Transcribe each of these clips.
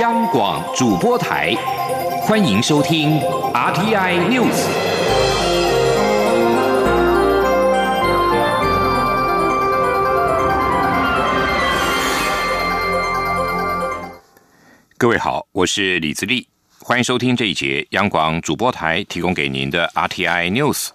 央广主播台，欢迎收听 RTI News。各位好，我是李自立，欢迎收听这一节央广主播台提供给您的 RTI News。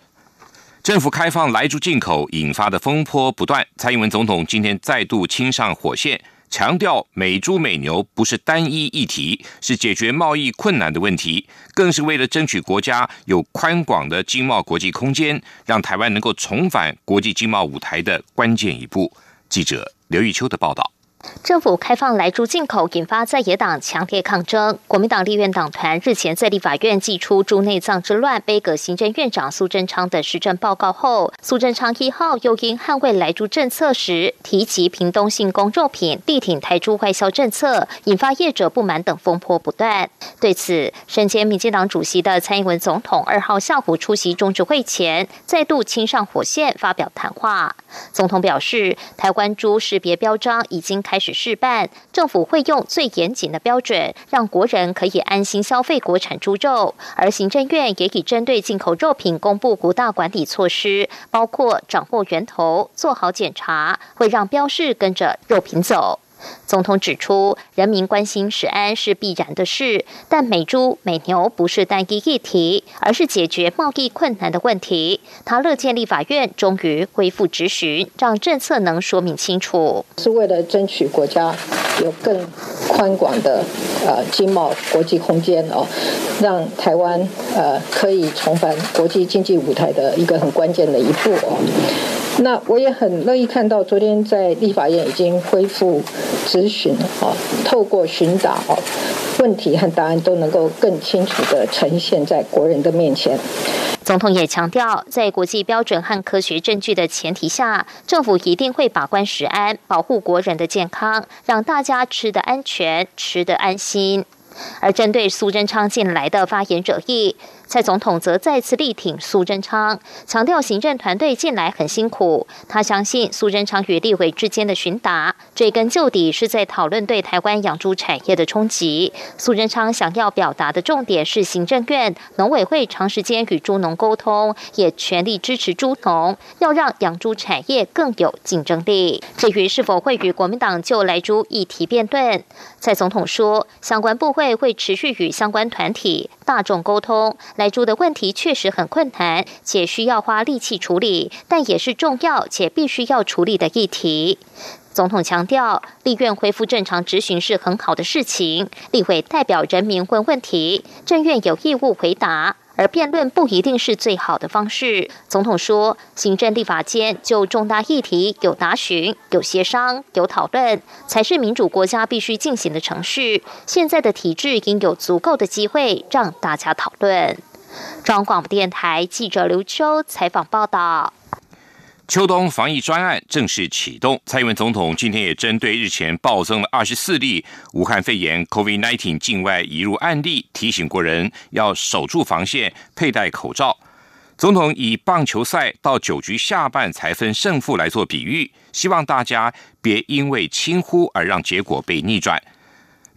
政府开放来猪进口引发的风波不断，蔡英文总统今天再度亲上火线。强调美猪美牛不是单一议题，是解决贸易困难的问题，更是为了争取国家有宽广的经贸国际空间，让台湾能够重返国际经贸舞台的关键一步。记者刘玉秋的报道。政府开放来猪进口，引发在野党强烈抗争。国民党立院党团日前在立法院寄出猪内脏之乱，背革行政院长苏贞昌的施政报告后，苏贞昌一号又因捍卫来猪政策时提及屏东性工肉品，力挺台猪外销政策，引发业者不满等风波不断。对此，身兼民进党主席的蔡英文总统二号下午出席中执会前，再度亲上火线发表谈话。总统表示，台湾猪识别标章已经。开始试办，政府会用最严谨的标准，让国人可以安心消费国产猪肉。而行政院也已针对进口肉品公布五大管理措施，包括掌握源头、做好检查，会让标示跟着肉品走。总统指出，人民关心食安是必然的事，但美猪美牛不是单一议题，而是解决贸易困难的问题。他乐见立法院终于恢复质询，让政策能说明清楚，是为了争取国家有更宽广的呃经贸国际空间哦，让台湾呃可以重返国际经济舞台的一个很关键的一步哦。那我也很乐意看到，昨天在立法院已经恢复咨询啊，透过询答啊，问题和答案都能够更清楚的呈现在国人的面前。总统也强调，在国际标准和科学证据的前提下，政府一定会把关食安，保护国人的健康，让大家吃得安全，吃得安心。而针对苏贞昌近来的发言者意。蔡总统则再次力挺苏贞昌，强调行政团队近来很辛苦。他相信苏贞昌与立委之间的询答，追根究底是在讨论对台湾养猪产业的冲击。苏贞昌想要表达的重点是，行政院农委会长时间与猪农沟通，也全力支持猪农，要让养猪产业更有竞争力。至于是否会与国民党就来猪议题辩论，蔡总统说，相关部会会持续与相关团体、大众沟通。来猪的问题确实很困难，且需要花力气处理，但也是重要且必须要处理的议题。总统强调，立院恢复正常执行是很好的事情，立会代表人民问问题，政院有义务回答。而辩论不一定是最好的方式。总统说，行政立法间就重大议题有答询、有协商、有讨论，才是民主国家必须进行的程序。现在的体制应有足够的机会让大家讨论。中央广播电台记者刘秋采访报道。秋冬防疫专案正式启动。蔡英文总统今天也针对日前暴增了二十四例武汉肺炎 （COVID-19） 境外移入案例，提醒国人要守住防线，佩戴口罩。总统以棒球赛到九局下半才分胜负来做比喻，希望大家别因为轻忽而让结果被逆转。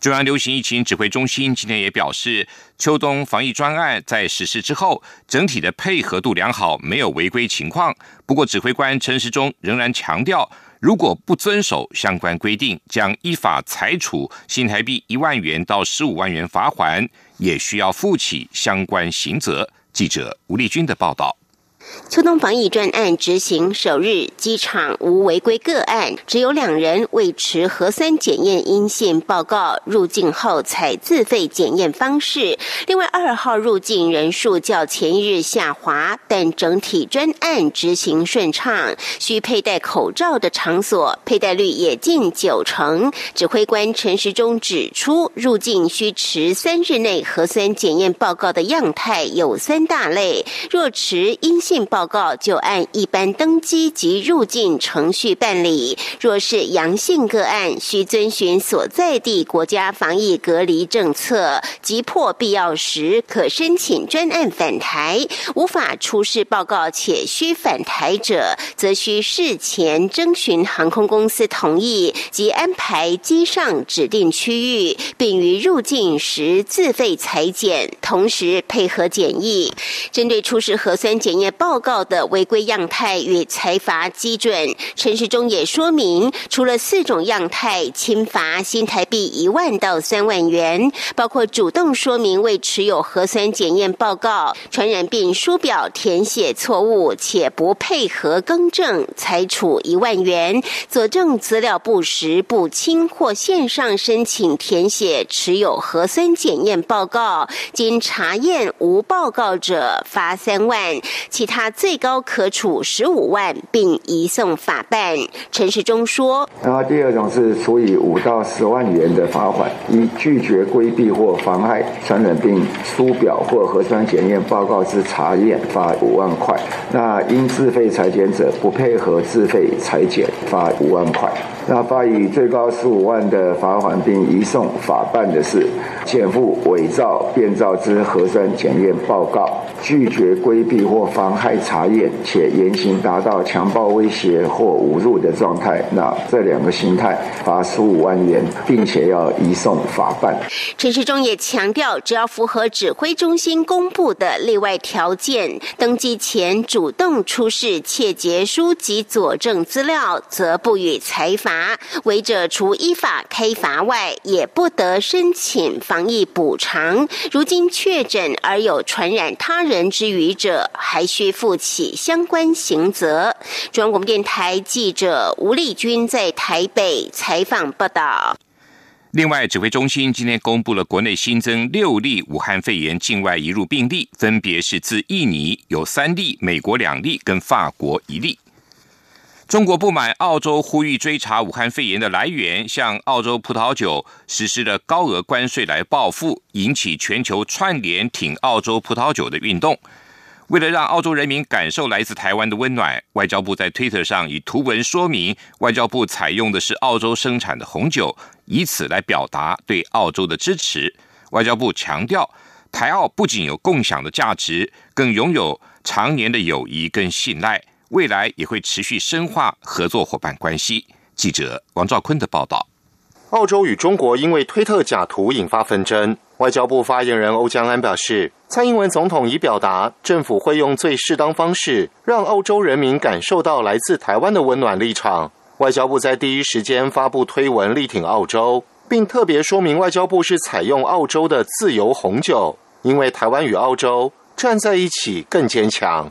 中央流行疫情指挥中心今天也表示，秋冬防疫专案在实施之后，整体的配合度良好，没有违规情况。不过，指挥官陈时中仍然强调，如果不遵守相关规定，将依法裁处新台币一万元到十五万元罚款，也需要负起相关刑责。记者吴丽君的报道。秋冬防疫专案执行首日，机场无违规个案，只有两人未持核酸检验阴性报告入境后采自费检验方式。另外，二号入境人数较前一日下滑，但整体专案执行顺畅。需佩戴口罩的场所佩戴率也近九成。指挥官陈时中指出，入境需持三日内核酸检验报告的样态有三大类，若持阴性。报告，就按一般登机及入境程序办理。若是阳性个案，需遵循所在地国家防疫隔离政策，急迫必要时可申请专案返台。无法出示报告且需返台者，则需事前征询航空公司同意及安排机上指定区域，并于入境时自费裁剪，同时配合检疫。针对出示核酸检验报告的违规样态与裁罚基准，陈时中也说明，除了四种样态，轻罚新台币一万到三万元，包括主动说明未持有核酸检验报告、传染病书表填写错误且不配合更正，裁处一万元；佐证资料不实、不清或线上申请填写持有核酸检验报告，经查验无报告者，罚三万；其他他最高可处十五万，并移送法办。陈时中说：“然后第二种是处以五到十万元的罚款，以拒绝规避或妨害传染病书表或核酸检验报告之查验，罚五万块。那因自费裁剪者不配合自费裁剪，罚五万块。那发以最高十五万的罚款，并移送法办的是减负伪造、变造之核酸检验报告，拒绝规避或妨害查验，且言行达到强暴、威胁或侮辱的状态，那这两个形态罚十五万元，并且要移送法办。陈世忠也强调，只要符合指挥中心公布的例外条件，登机前主动出示切结书及佐证资料，则不予采访罚。违者除依法开罚外，也不得申请防疫补偿。如今确诊而有传染他人之余者，还需负起相关刑责。中央广播电台记者吴丽君在台北采访报道。另外，指挥中心今天公布了国内新增六例武汉肺炎境外移入病例，分别是自印尼有三例、美国两例跟法国一例。中国不满澳洲呼吁追查武汉肺炎的来源，向澳洲葡萄酒实施了高额关税来报复，引起全球串联挺澳洲葡萄酒的运动。为了让澳洲人民感受来自台湾的温暖，外交部在推特上以图文说明，外交部采用的是澳洲生产的红酒，以此来表达对澳洲的支持。外交部强调，台澳不仅有共享的价值，更拥有常年的友谊跟信赖。未来也会持续深化合作伙伴关系。记者王兆坤的报道：澳洲与中国因为推特假图引发纷争。外交部发言人欧江安表示，蔡英文总统已表达政府会用最适当方式让澳洲人民感受到来自台湾的温暖立场。外交部在第一时间发布推文力挺澳洲，并特别说明外交部是采用澳洲的自由红酒，因为台湾与澳洲站在一起更坚强。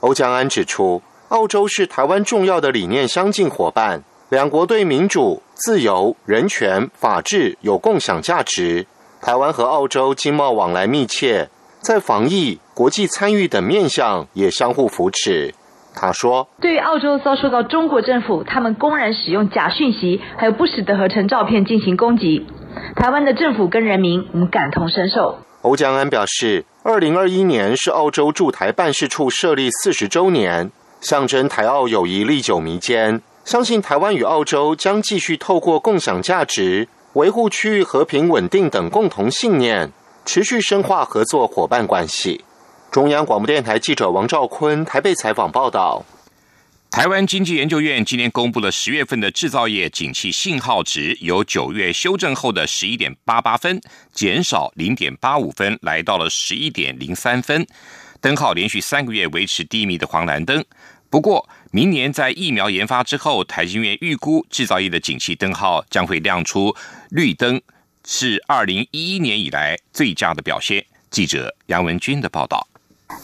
欧江安指出。澳洲是台湾重要的理念相近伙伴，两国对民主、自由、人权、法治有共享价值。台湾和澳洲经贸往来密切，在防疫、国际参与等面向也相互扶持。他说：“对于澳洲遭受到中国政府他们公然使用假讯息，还有不实的合成照片进行攻击，台湾的政府跟人民，我们感同身受。”欧江安表示，二零二一年是澳洲驻台办事处设立四十周年。象征台澳友谊历久弥坚，相信台湾与澳洲将继续透过共享价值、维护区域和平稳定等共同信念，持续深化合作伙伴关系。中央广播电台记者王兆坤台北采访报道。台湾经济研究院今天公布了十月份的制造业景气信号值，由九月修正后的十一点八八分减少零点八五分，来到了十一点零三分。灯号连续三个月维持低迷的黄蓝灯。不过，明年在疫苗研发之后，台积电预估制造业的景气灯号将会亮出绿灯，是二零一一年以来最佳的表现。记者杨文军的报道。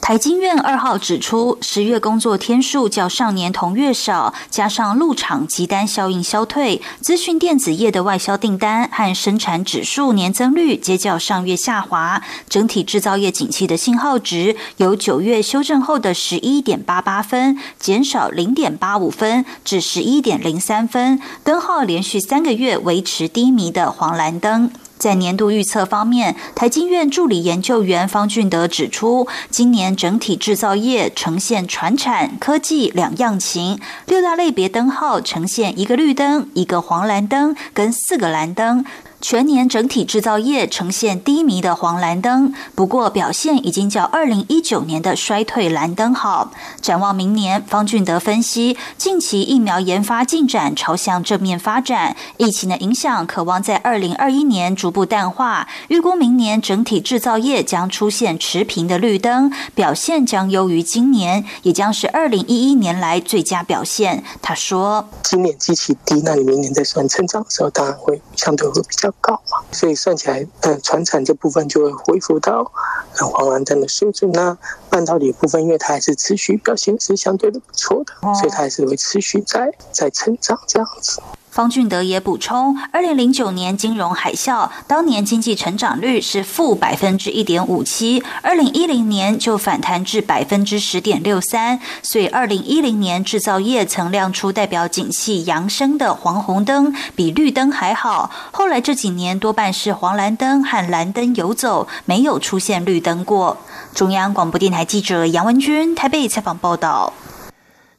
台经院二号指出，十月工作天数较上年同月少，加上入场急单效应消退，资讯电子业的外销订单和生产指数年增率皆较上月下滑，整体制造业景气的信号值由九月修正后的十一点八八分减少零点八五分至十一点零三分，灯号连续三个月维持低迷的黄蓝灯。在年度预测方面，台经院助理研究员方俊德指出，今年整体制造业呈现传产、科技两样情，六大类别灯号呈现一个绿灯、一个黄蓝灯跟四个蓝灯。全年整体制造业呈现低迷的黄蓝灯，不过表现已经较二零一九年的衰退蓝灯好。展望明年，方俊德分析，近期疫苗研发进展朝向正面发展，疫情的影响可望在二零二一年逐步淡化。预估明年整体制造业将出现持平的绿灯，表现将优于今年，也将是二零一一年来最佳表现。他说：“今年基期低，那你明年在算成长的时候，当然会相对会比较。”要高嘛，所以算起来，嗯，船产这部分就会恢复到黄蓝灯的水准。呢半导体部分，因为它还是持续表现是相对的不错的，所以它还是会持续在在成长这样子。方俊德也补充，二零零九年金融海啸，当年经济成长率是负百分之一点五七，二零一零年就反弹至百分之十点六三，所以二零一零年制造业曾亮出代表景气扬升的黄红灯，比绿灯还好。后来这几年多半是黄蓝灯和蓝灯游走，没有出现绿灯过。中央广播电台记者杨文君台北采访报道。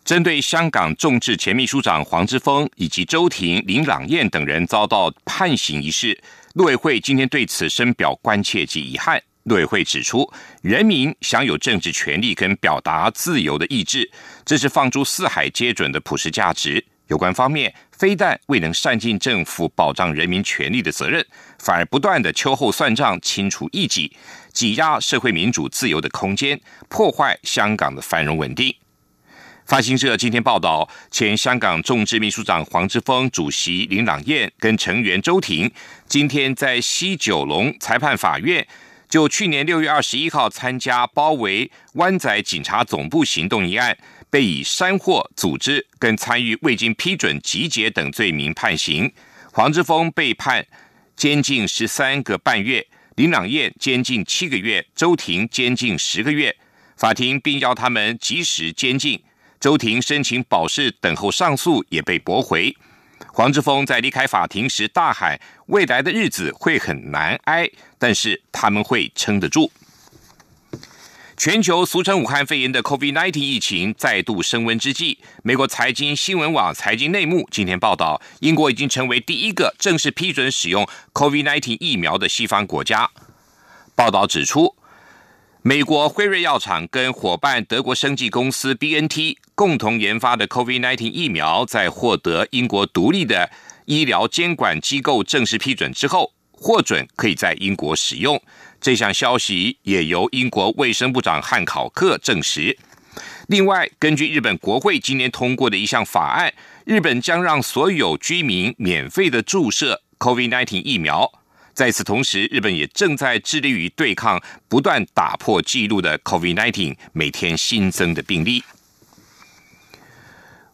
针对香港众志前秘书长黄之锋以及周庭、林朗彦等人遭到判刑一事，陆委会今天对此深表关切及遗憾。陆委会指出，人民享有政治权利跟表达自由的意志，这是放诸四海皆准的普世价值。有关方面非但未能善尽政府保障人民权利的责任，反而不断的秋后算账、清除异己，挤压社会民主自由的空间，破坏香港的繁荣稳定。发行社今天报道，前香港众志秘书长黄之锋、主席林朗彦跟成员周庭，今天在西九龙裁判法院，就去年六月二十一号参加包围湾仔警察总部行动一案，被以煽惑、组织跟参与未经批准集结等罪名判刑。黄之峰被判监禁十三个半月，林朗彦监禁七个月，周庭监禁十个月。法庭并要他们及时监禁。周庭申请保释等候上诉也被驳回。黄之峰在离开法庭时大喊：“未来的日子会很难挨，但是他们会撑得住。”全球俗称武汉肺炎的 COVID-19 疫情再度升温之际，美国财经新闻网财经内幕今天报道，英国已经成为第一个正式批准使用 COVID-19 疫苗的西方国家。报道指出。美国辉瑞药厂跟伙伴德国生技公司 BNT 共同研发的 COVID-19 疫苗，在获得英国独立的医疗监管机构正式批准之后，获准可以在英国使用。这项消息也由英国卫生部长汉考克证实。另外，根据日本国会今年通过的一项法案，日本将让所有居民免费的注射 COVID-19 疫苗。在此同时，日本也正在致力于对抗不断打破纪录的 COVID-19 每天新增的病例。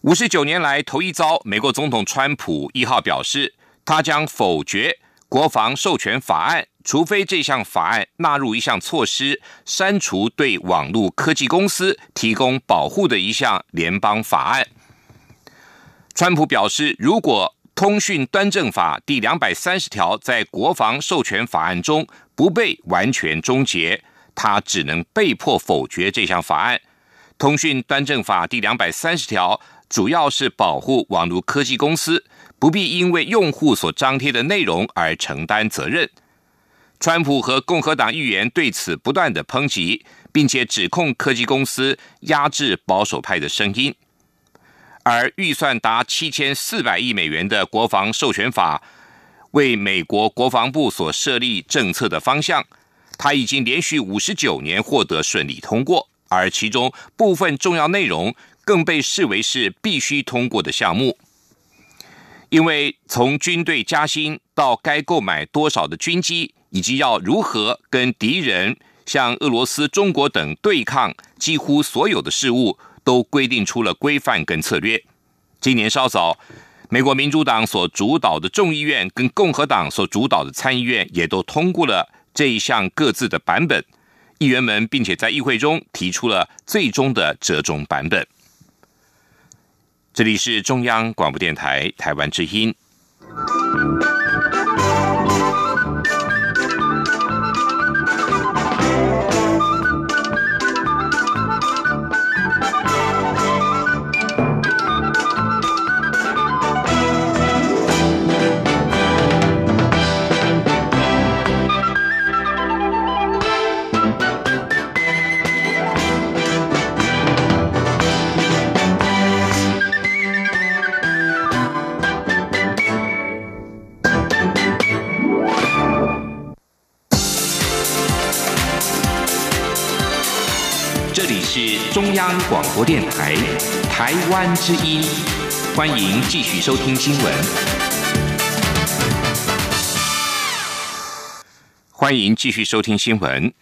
五十九年来头一遭，美国总统川普一号表示，他将否决国防授权法案，除非这项法案纳入一项措施，删除对网络科技公司提供保护的一项联邦法案。川普表示，如果通讯端正法第两百三十条在国防授权法案中不被完全终结，他只能被迫否决这项法案。通讯端正法第两百三十条主要是保护网络科技公司不必因为用户所张贴的内容而承担责任。川普和共和党议员对此不断的抨击，并且指控科技公司压制保守派的声音。而预算达七千四百亿美元的国防授权法，为美国国防部所设立政策的方向，它已经连续五十九年获得顺利通过，而其中部分重要内容更被视为是必须通过的项目。因为从军队加薪到该购买多少的军机，以及要如何跟敌人像俄罗斯、中国等对抗，几乎所有的事物。都规定出了规范跟策略。今年稍早，美国民主党所主导的众议院跟共和党所主导的参议院也都通过了这一项各自的版本。议员们并且在议会中提出了最终的折中版本。这里是中央广播电台台湾之音。是中央广播电台台湾之音，欢迎继续收听新闻。欢迎继续收听新闻。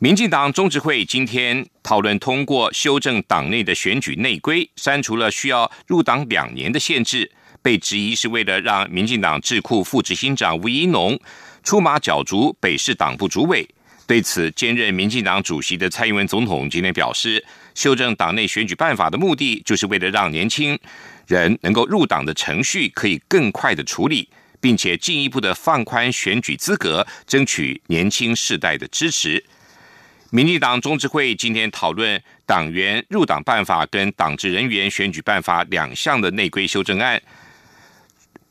民进党中执会今天讨论通过修正党内的选举内规，删除了需要入党两年的限制，被质疑是为了让民进党智库副执行长吴怡农出马角逐北市党部主委。对此，兼任民进党主席的蔡英文总统今天表示，修正党内选举办法的目的，就是为了让年轻人能够入党的程序可以更快的处理，并且进一步的放宽选举资格，争取年轻世代的支持。民进党中执会今天讨论党员入党办法跟党职人员选举办法两项的内规修正案，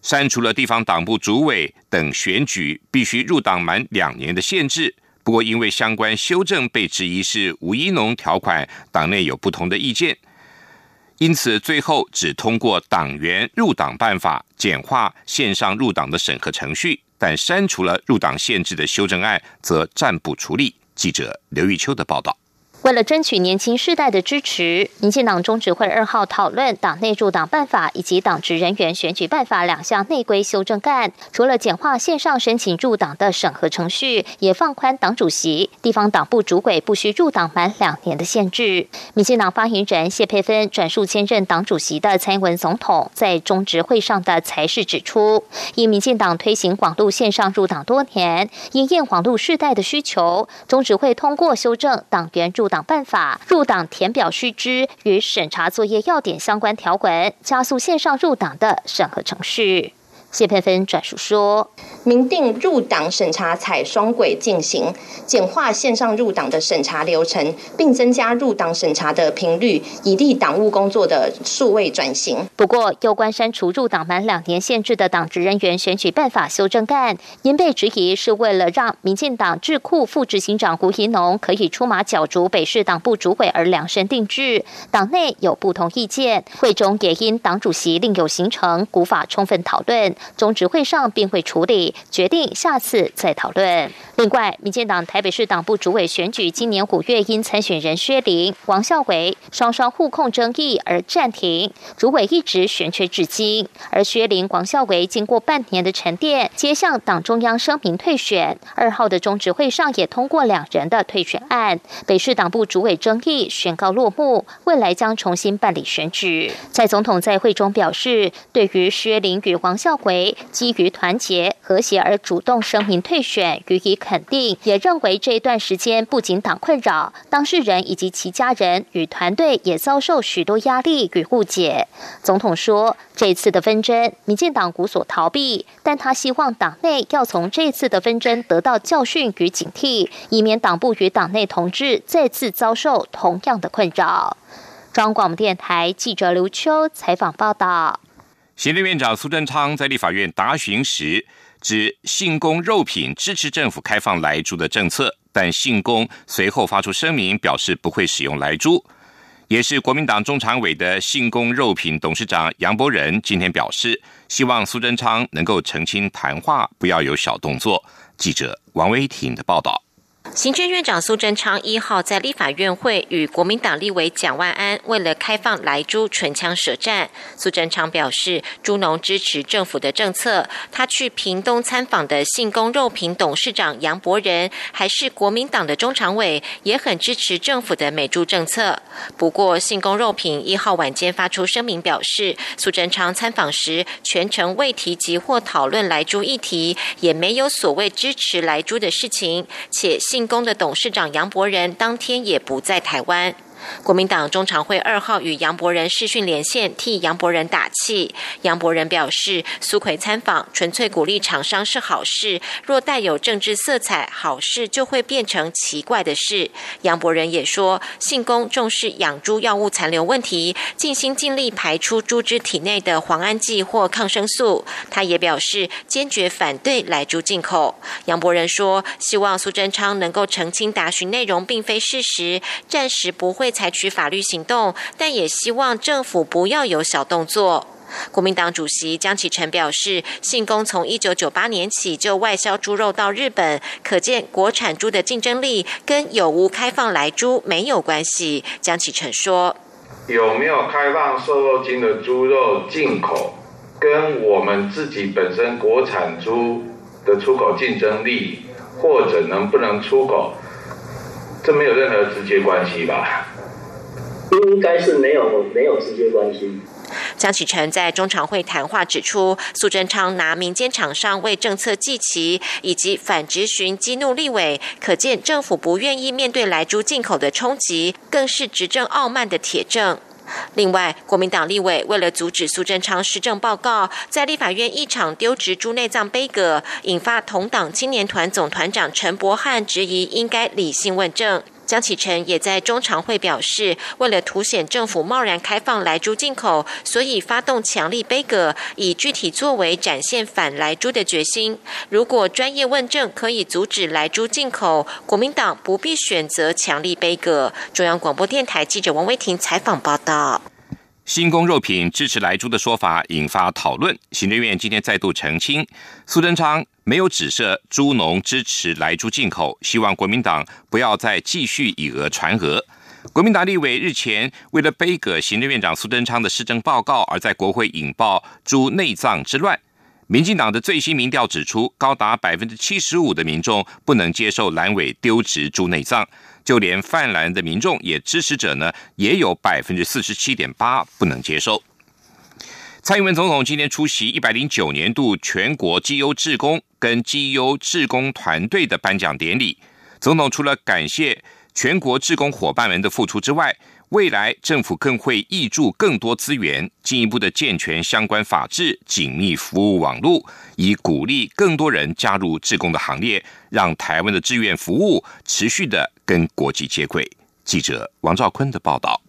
删除了地方党部主委等选举必须入党满两年的限制。不过，因为相关修正被质疑是吴一农条款，党内有不同的意见，因此最后只通过党员入党办法，简化线上入党的审核程序，但删除了入党限制的修正案，则暂不处理。记者刘玉秋的报道。为了争取年轻世代的支持，民进党中执会二号讨论党内入党办法以及党职人员选举办法两项内规修正案。除了简化线上申请入党的审核程序，也放宽党主席、地方党部主委不需入党满两年的限制。民进党发言人谢佩芬转述兼任党主席的蔡英文总统在中执会上的才是指出，因民进党推行网路线上入党多年，因应网路世代的需求，中执会通过修正党员入。党办法入党填表须知与审查作业要点相关条文，加速线上入党的审核程序。谢佩芬转述说：“明定入党审查采双轨进行，简化线上入党的审查流程，并增加入党审查的频率，以利党务工作的数位转型。不过，有关删除入党满两年限制的党职人员选举办法修正案，因被质疑是为了让民进党智库副执行长胡怡农可以出马角逐北市党部主委而量身定制，党内有不同意见，会中也因党主席另有行程，无法充分讨论。”中执会上并会处理，决定下次再讨论。另外，民进党台北市党部主委选举今年五月因参选人薛林、王孝伟双双互控争议而暂停，主委一直悬缺至今。而薛林、王孝伟经过半年的沉淀，皆向党中央声明退选。二号的中执会上也通过两人的退选案，北市党部主委争议宣告落幕，未来将重新办理选举。在总统在会中表示，对于薛林与王孝伟。为基于团结和谐而主动声明退选，予以肯定。也认为这一段时间不仅党困扰，当事人以及其家人与团队也遭受许多压力与误解。总统说，这次的纷争，民进党无所逃避，但他希望党内要从这次的纷争得到教训与警惕，以免党部与党内同志再次遭受同样的困扰。中广电台记者刘秋采访报道。行政院长苏贞昌在立法院答询时，指信公肉品支持政府开放来猪的政策，但信公随后发出声明，表示不会使用来猪。也是国民党中常委的信公肉品董事长杨伯仁今天表示，希望苏贞昌能够澄清谈话，不要有小动作。记者王威婷的报道。行政院长苏贞昌一号在立法院会与国民党立委蒋万安为了开放来猪唇枪舌战。苏贞昌表示，猪农支持政府的政策。他去屏东参访的信公肉品董事长杨伯仁，还是国民党的中常委，也很支持政府的美猪政策。不过，信公肉品一号晚间发出声明表示，苏贞昌参访时全程未提及或讨论来猪议题，也没有所谓支持来猪的事情，且信。公的董事长杨伯仁当天也不在台湾。国民党中常会二号与杨伯仁视讯连线，替杨伯仁打气。杨伯仁表示，苏奎参访纯粹鼓励厂商是好事，若带有政治色彩，好事就会变成奇怪的事。杨伯仁也说，信公重视养猪药物残留问题，尽心尽力排出猪只体内的磺胺剂或抗生素。他也表示，坚决反对来猪进口。杨伯仁说，希望苏贞昌能够澄清答询内容并非事实，暂时不会。采取法律行动，但也希望政府不要有小动作。国民党主席江启臣表示，信公从一九九八年起就外销猪肉到日本，可见国产猪的竞争力跟有无开放来猪没有关系。江启臣说：“有没有开放瘦肉精的猪肉进口，跟我们自己本身国产猪的出口竞争力，或者能不能出口，这没有任何直接关系吧？”应该是没有没有直接关系。江启臣在中常会谈话指出，苏贞昌拿民间厂商为政策祭旗，以及反执询激怒立委，可见政府不愿意面对来猪进口的冲击，更是执政傲慢的铁证。另外，国民党立委为了阻止苏贞昌施政报告，在立法院一场丢植猪内脏杯葛，引发同党青年团总团长陈柏翰质疑，应该理性问政。江启臣也在中常会表示，为了凸显政府贸然开放来猪进口，所以发动强力杯葛，以具体作为展现反来猪的决心。如果专业问政可以阻止来猪进口，国民党不必选择强力杯葛。中央广播电台记者王威婷采访报道。新工肉品支持来猪的说法引发讨论，行政院今天再度澄清，苏贞昌没有指涉猪农支持来猪进口，希望国民党不要再继续以讹传讹。国民党立委日前为了背个行政院长苏贞昌的施政报告，而在国会引爆猪内脏之乱。民进党的最新民调指出，高达百分之七十五的民众不能接受蓝委丢植猪内脏。就连泛蓝的民众也支持者呢，也有百分之四十七点八不能接受。蔡英文总统今天出席一百零九年度全国绩优志工跟绩优志工团队的颁奖典礼。总统除了感谢全国志工伙伴们的付出之外，未来政府更会挹注更多资源，进一步的健全相关法制、紧密服务网络，以鼓励更多人加入志工的行列，让台湾的志愿服务持续的跟国际接轨。记者王兆坤的报道。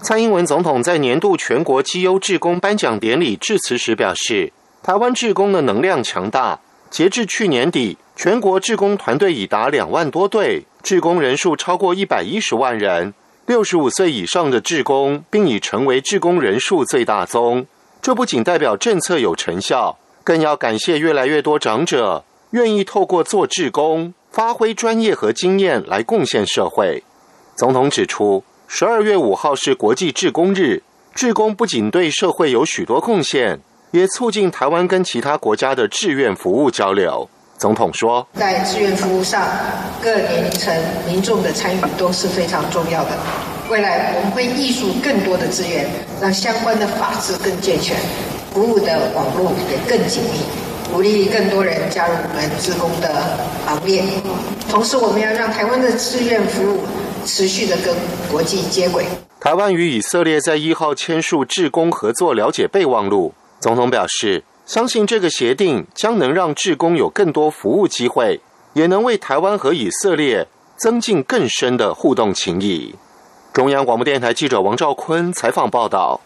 蔡英文总统在年度全国绩优志工颁奖典礼致辞时表示，台湾志工的能量强大，截至去年底，全国志工团队已达两万多队，志工人数超过一百一十万人。六十五岁以上的志工，并已成为志工人数最大宗。这不仅代表政策有成效，更要感谢越来越多长者愿意透过做志工，发挥专业和经验来贡献社会。总统指出，十二月五号是国际志工日，志工不仅对社会有许多贡献，也促进台湾跟其他国家的志愿服务交流。总统说，在志愿服务上，各年龄层民众的参与都是非常重要的。未来我们会挹注更多的资源，让相关的法制更健全，服务的网络也更紧密，鼓励更多人加入我们职工的行列。同时，我们要让台湾的志愿服务持续的跟国际接轨。台湾与以色列在一号签署志工合作了解备忘录。总统表示。相信这个协定将能让志工有更多服务机会，也能为台湾和以色列增进更深的互动情谊。中央广播电台记者王兆坤采访报道。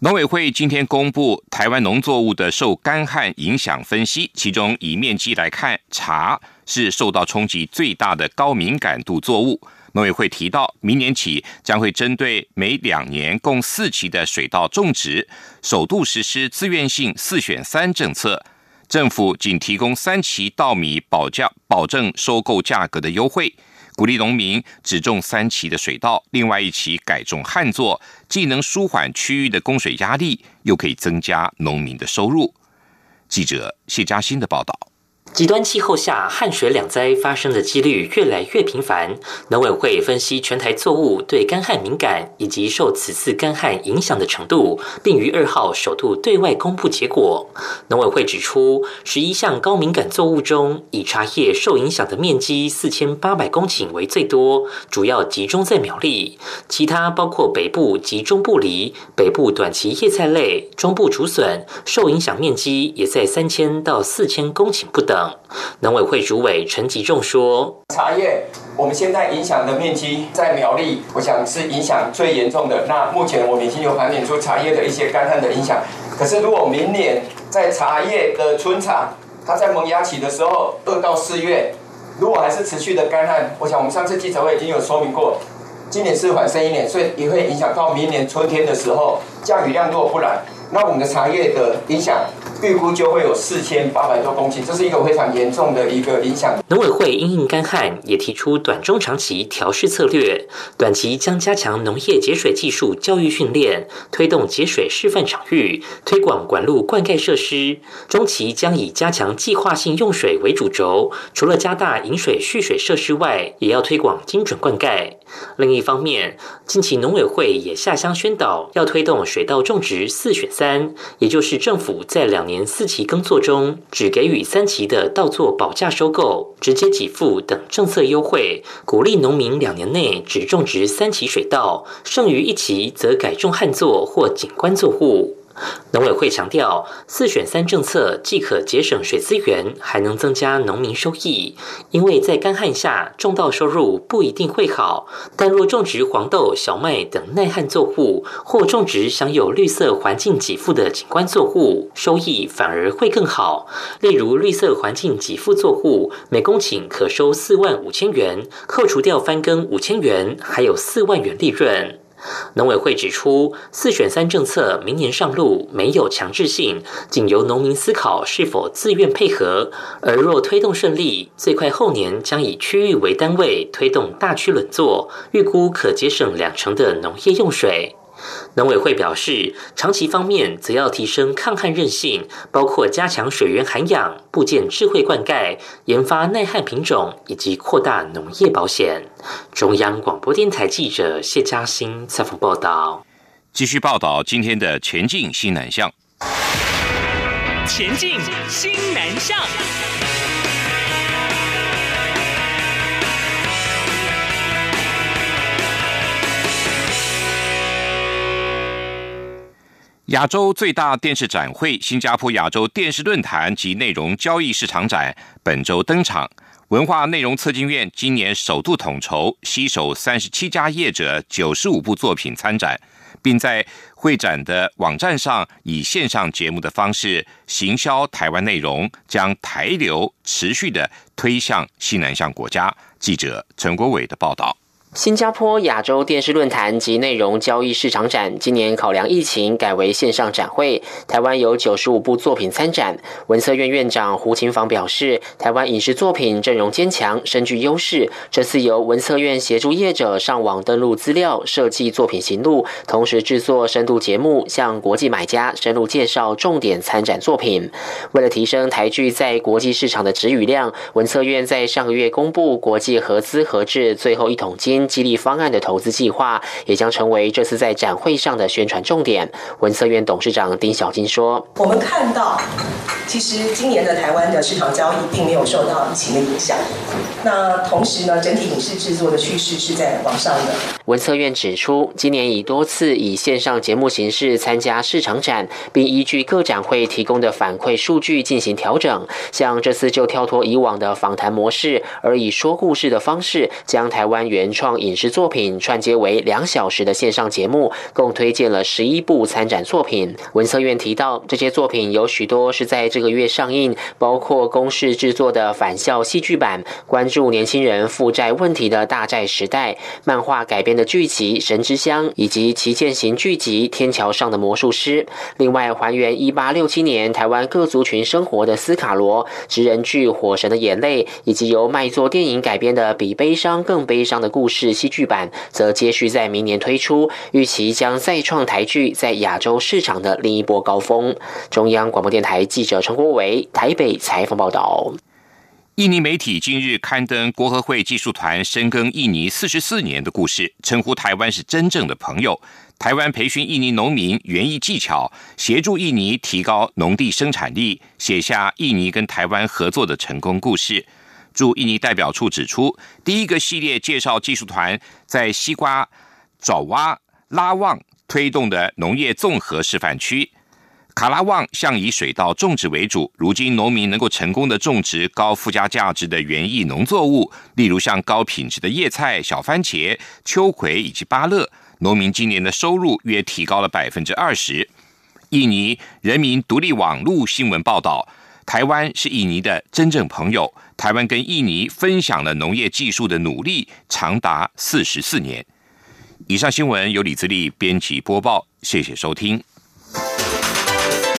农委会今天公布台湾农作物的受干旱影响分析，其中以面积来看，茶是受到冲击最大的高敏感度作物。农委会提到，明年起将会针对每两年共四期的水稻种植，首度实施自愿性四选三政策。政府仅提供三期稻米保价，保证收购价格的优惠，鼓励农民只种三期的水稻，另外一期改种旱作，既能舒缓区域的供水压力，又可以增加农民的收入。记者谢嘉欣的报道。极端气候下，旱水两灾发生的几率越来越频繁。农委会分析全台作物对干旱敏感以及受此次干旱影响的程度，并于二号首度对外公布结果。农委会指出，十一项高敏感作物中，以茶叶受影响的面积四千八百公顷为最多，主要集中在苗栗。其他包括北部及中部梨、北部短期叶菜类、中部竹笋，受影响面积也在三千到四千公顷不等。农委会主委陈吉仲说：“茶叶我们现在影响的面积在苗栗，我想是影响最严重的。那目前我们已经有盘点出茶叶的一些干旱的影响。可是如果明年在茶叶的春茶，它在萌芽期的时候，二到四月，如果还是持续的干旱，我想我们上次记者会已经有说明过，今年是缓生一年，所以也会影响到明年春天的时候降雨量如果不然，那我们的茶叶的影响。预估就会有四千八百多公斤，这是一个非常严重的一个影响。农委会因应干旱，也提出短中长期调试策略。短期将加强农业节水技术教育训练，推动节水示范场域，推广管路灌溉设施。中期将以加强计划性用水为主轴，除了加大饮水蓄水设施外，也要推广精准灌溉。另一方面，近期农委会也下乡宣导，要推动水稻种植四选三，也就是政府在两年四期耕作中，只给予三期的稻作保价收购、直接给付等政策优惠，鼓励农民两年内只种植三期水稻，剩余一期则改种旱作或景观作物。农委会强调，四选三政策既可节省水资源，还能增加农民收益。因为在干旱下，种稻收入不一定会好，但若种植黄豆、小麦等耐旱作物，或种植享有绿色环境给付的景观作物，收益反而会更好。例如，绿色环境给付作物，每公顷可收四万五千元，扣除掉翻耕五千元，还有四万元利润。农委会指出，四选三政策明年上路，没有强制性，仅由农民思考是否自愿配合。而若推动顺利，最快后年将以区域为单位推动大区轮作，预估可节省两成的农业用水。农委会表示，长期方面则要提升抗旱韧性，包括加强水源涵养、部件智慧灌溉、研发耐旱品种以及扩大农业保险。中央广播电台记者谢嘉欣采访报道。继续报道今天的前进新南向。前进新南向。亚洲最大电视展会——新加坡亚洲电视论坛及内容交易市场展本周登场。文化内容策进院今年首度统筹，携手三十七家业者、九十五部作品参展，并在会展的网站上以线上节目的方式行销台湾内容，将台流持续的推向西南向国家。记者陈国伟的报道。新加坡亚洲电视论坛及内容交易市场展今年考量疫情，改为线上展会。台湾有九十五部作品参展。文策院院长胡琴芳表示，台湾影视作品阵容坚强，深具优势。这次由文策院协助业者上网登录资料，设计作品行路，同时制作深度节目，向国际买家深入介绍重点参展作品。为了提升台剧在国际市场的值与量，文策院在上个月公布国际合资合制最后一桶金。激励方案的投资计划也将成为这次在展会上的宣传重点。文策院董事长丁小金说：“我们看到，其实今年的台湾的市场交易并没有受到疫情的影响。那同时呢，整体影视制作的趋势是在往上的。”文策院指出，今年已多次以线上节目形式参加市场展，并依据各展会提供的反馈数据进行调整。像这次就跳脱以往的访谈模式，而以说故事的方式，将台湾原创。影视作品串接为两小时的线上节目，共推荐了十一部参展作品。文策院提到，这些作品有许多是在这个月上映，包括公式制作的返校戏剧版，关注年轻人负债问题的大债时代，漫画改编的剧集《神之乡》，以及旗舰型剧集《天桥上的魔术师》。另外，还原一八六七年台湾各族群生活的斯卡罗，职人剧《火神的眼泪》，以及由卖座电影改编的《比悲伤更悲伤的故事》。是戏剧版则接续在明年推出，预期将再创台剧在亚洲市场的另一波高峰。中央广播电台记者陈国伟台北采访报道。印尼媒体今日刊登国合会技术团深耕印尼四十四年的故事，称呼台湾是真正的朋友。台湾培训印尼农民园艺技巧，协助印尼提高农地生产力，写下印尼跟台湾合作的成功故事。驻印尼代表处指出，第一个系列介绍技术团在西瓜爪哇拉旺推动的农业综合示范区。卡拉旺向以水稻种植为主，如今农民能够成功的种植高附加价值的园艺农作物，例如像高品质的叶菜、小番茄、秋葵以及芭乐，农民今年的收入约提高了百分之二十。印尼人民独立网络新闻报道。台湾是印尼的真正朋友。台湾跟印尼分享了农业技术的努力长达四十四年。以上新闻由李自立编辑播报，谢谢收听。